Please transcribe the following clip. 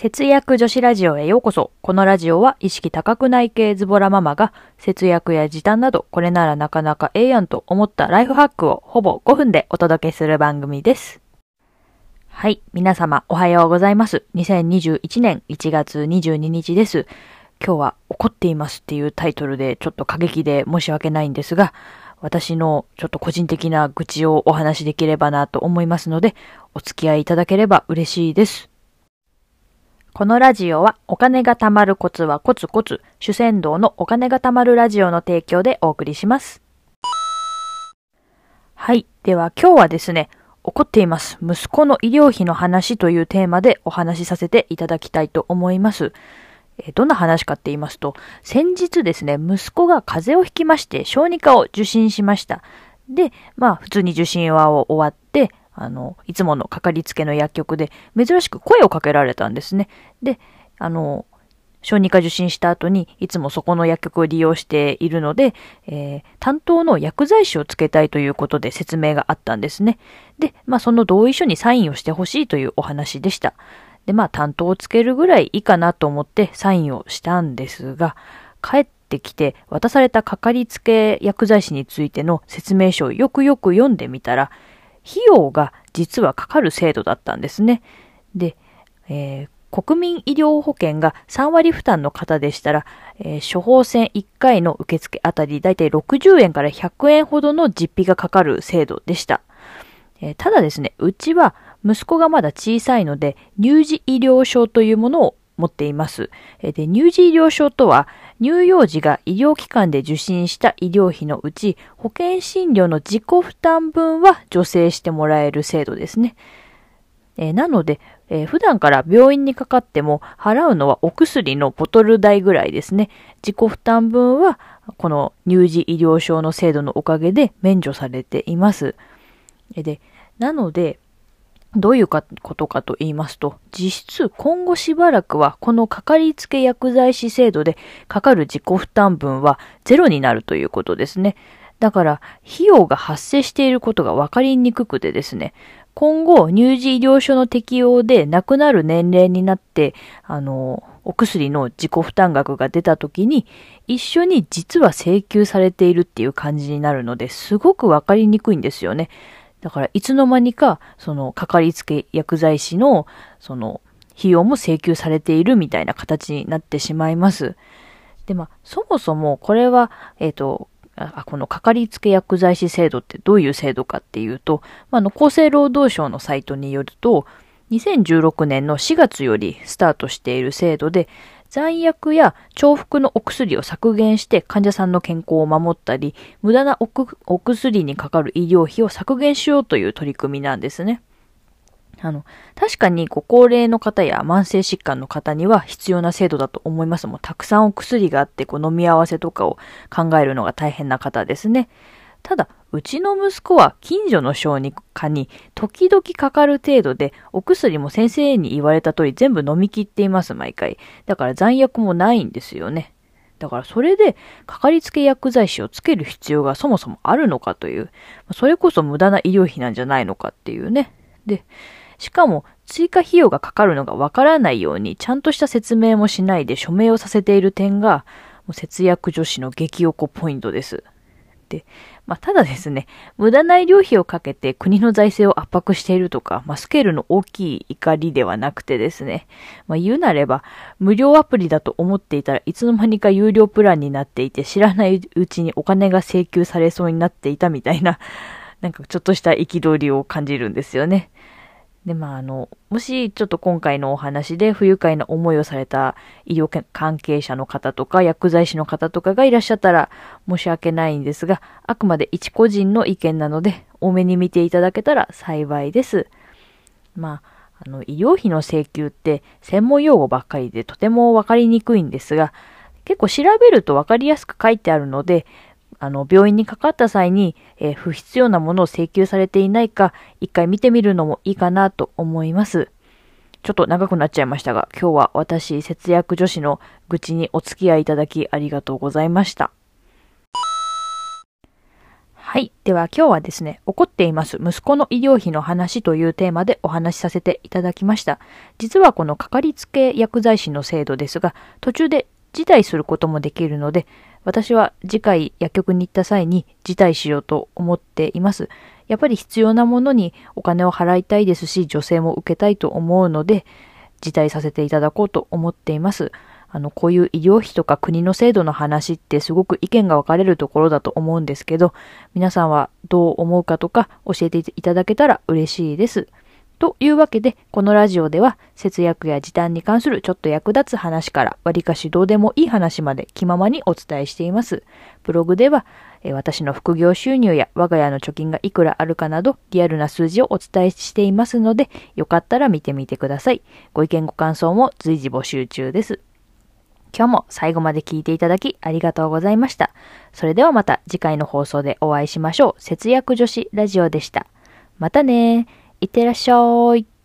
節約女子ラジオへようこそ。このラジオは意識高くない系ズボラママが節約や時短などこれならなかなかええやんと思ったライフハックをほぼ5分でお届けする番組です。はい。皆様おはようございます。2021年1月22日です。今日は怒っていますっていうタイトルでちょっと過激で申し訳ないんですが、私のちょっと個人的な愚痴をお話しできればなと思いますので、お付き合いいただければ嬉しいです。このラジオはお金が貯まるコツはコツコツ、主戦道のお金が貯まるラジオの提供でお送りします。はい。では今日はですね、怒っています。息子の医療費の話というテーマでお話しさせていただきたいと思います。えどんな話かって言いますと、先日ですね、息子が風邪をひきまして、小児科を受診しました。で、まあ、普通に受診は終わって、あの、いつものかかりつけの薬局で、珍しく声をかけられたんですね。で、あの、小児科受診した後に、いつもそこの薬局を利用しているので、えー担当の薬剤師をつけたいということで説明があったんですね。で、まあ、その同意書にサインをしてほしいというお話でした。で、まあ、担当をつけるぐらいいいかなと思ってサインをしたんですが、帰ってきて渡されたかかりつけ薬剤師についての説明書をよくよく読んでみたら、費用が実はかかる制度だったんですね。で、えー国民医療保険が3割負担の方でしたら、えー処方箋1回の受付あたりだいたい60円から100円ほどの実費がかかる制度でした。えーただですね、うちは息子がまだ小さいので、乳児医療証というものを持っています。で、乳児医療証とは、乳幼児が医療機関で受診した医療費のうち、保険診療の自己負担分は助成してもらえる制度ですね。えーなので、えー普段から病院にかかっても払うのはお薬のボトル代ぐらいですね。自己負担分はこの乳児医療証の制度のおかげで免除されています。で、なので、どういうことかと言いますと、実質今後しばらくはこのかかりつけ薬剤師制度でかかる自己負担分はゼロになるということですね。だから、費用が発生していることが分かりにくくてですね、今後、乳児医療所の適用で亡くなる年齢になって、あの、お薬の自己負担額が出た時に、一緒に実は請求されているっていう感じになるので、すごく分かりにくいんですよね。だから、いつの間にか、その、かかりつけ薬剤師の、その、費用も請求されているみたいな形になってしまいます。で、まあ、そもそもこれは、えっ、と、あこのかかりつけ薬剤師制度ってどういう制度かっていうと、ま、あの厚生労働省のサイトによると、2016年の4月よりスタートしている制度で、残薬や重複のお薬を削減して患者さんの健康を守ったり、無駄なおお薬にかかる医療費を削減しようという取り組みなんですね。あの、確かにご高齢の方や慢性疾患の方には必要な制度だと思います。もうたくさんお薬があって、こう飲み合わせとかを考えるのが大変な方ですね。ただ、うちの息子は近所の小児科に時々かかる程度で、お薬も先生に言われた通り全部飲み切っています、毎回。だから残薬もないんですよね。だからそれで、かかりつけ薬剤師をつける必要がそもそもあるのかという、それこそ無駄な医療費なんじゃないのかっていうね。で、しかも、追加費用がかかるのがわからないように、ちゃんとした説明もしないで署名をさせている点が、節約女子の激おこポイントです。で、まあ、ただですね、無駄な医療費をかけて国の財政を圧迫しているとか、まあ、スケールの大きい怒りではなくてですね、まあ、言うなれば、無料アプリだと思っていたらいつの間にか有料プランになっていて、知らないうちにお金が請求されそうになっていたみたいな、なんかちょっとした憤りを感じるんですよね。で、まあ、あの、もしちょっと今回のお話で不愉快な思いをされた医療関係者の方とか薬剤師の方とかがいらっしゃったら申し訳ないんですが、あくまで一個人の意見なので、多めに見ていただけたら幸いです。まあ、あの、医療費の請求って専門用語ばっかりでとてもわかりにくいんですが、結構調べるとわかりやすく書いてあるので、あの、病院にかかった際に、えー不必要なものを請求されていないか、一回見てみるのもいいかなと思います。ちょっと長くなっちゃいましたが、今日は私、節約女子の愚痴にお付き合いいただきありがとうございました。はい。では今日はですね、怒っています息子の医療費の話というテーマでお話しさせていただきました。実はこのかかりつけ薬剤師の制度ですが、途中で辞退することもできるので、私は次回薬局に行った際に辞退しようと思っています。やっぱり必要なものにお金を払いたいですし、女性も受けたいと思うので、辞退させていただこうと思っています。あの、こういう医療費とか国の制度の話ってすごく意見が分かれるところだと思うんですけど、皆さんはどう思うかとか教えていただけたら嬉しいです。というわけで、このラジオでは節約や時短に関するちょっと役立つ話から割かしどうでもいい話まで気ままにお伝えしています。ブログでは私の副業収入や我が家の貯金がいくらあるかなどリアルな数字をお伝えしていますので、よかったら見てみてください。ご意見ご感想も随時募集中です。今日も最後まで聞いていただきありがとうございました。それではまた次回の放送でお会いしましょう。節約女子ラジオでした。またねいってらっしゃい。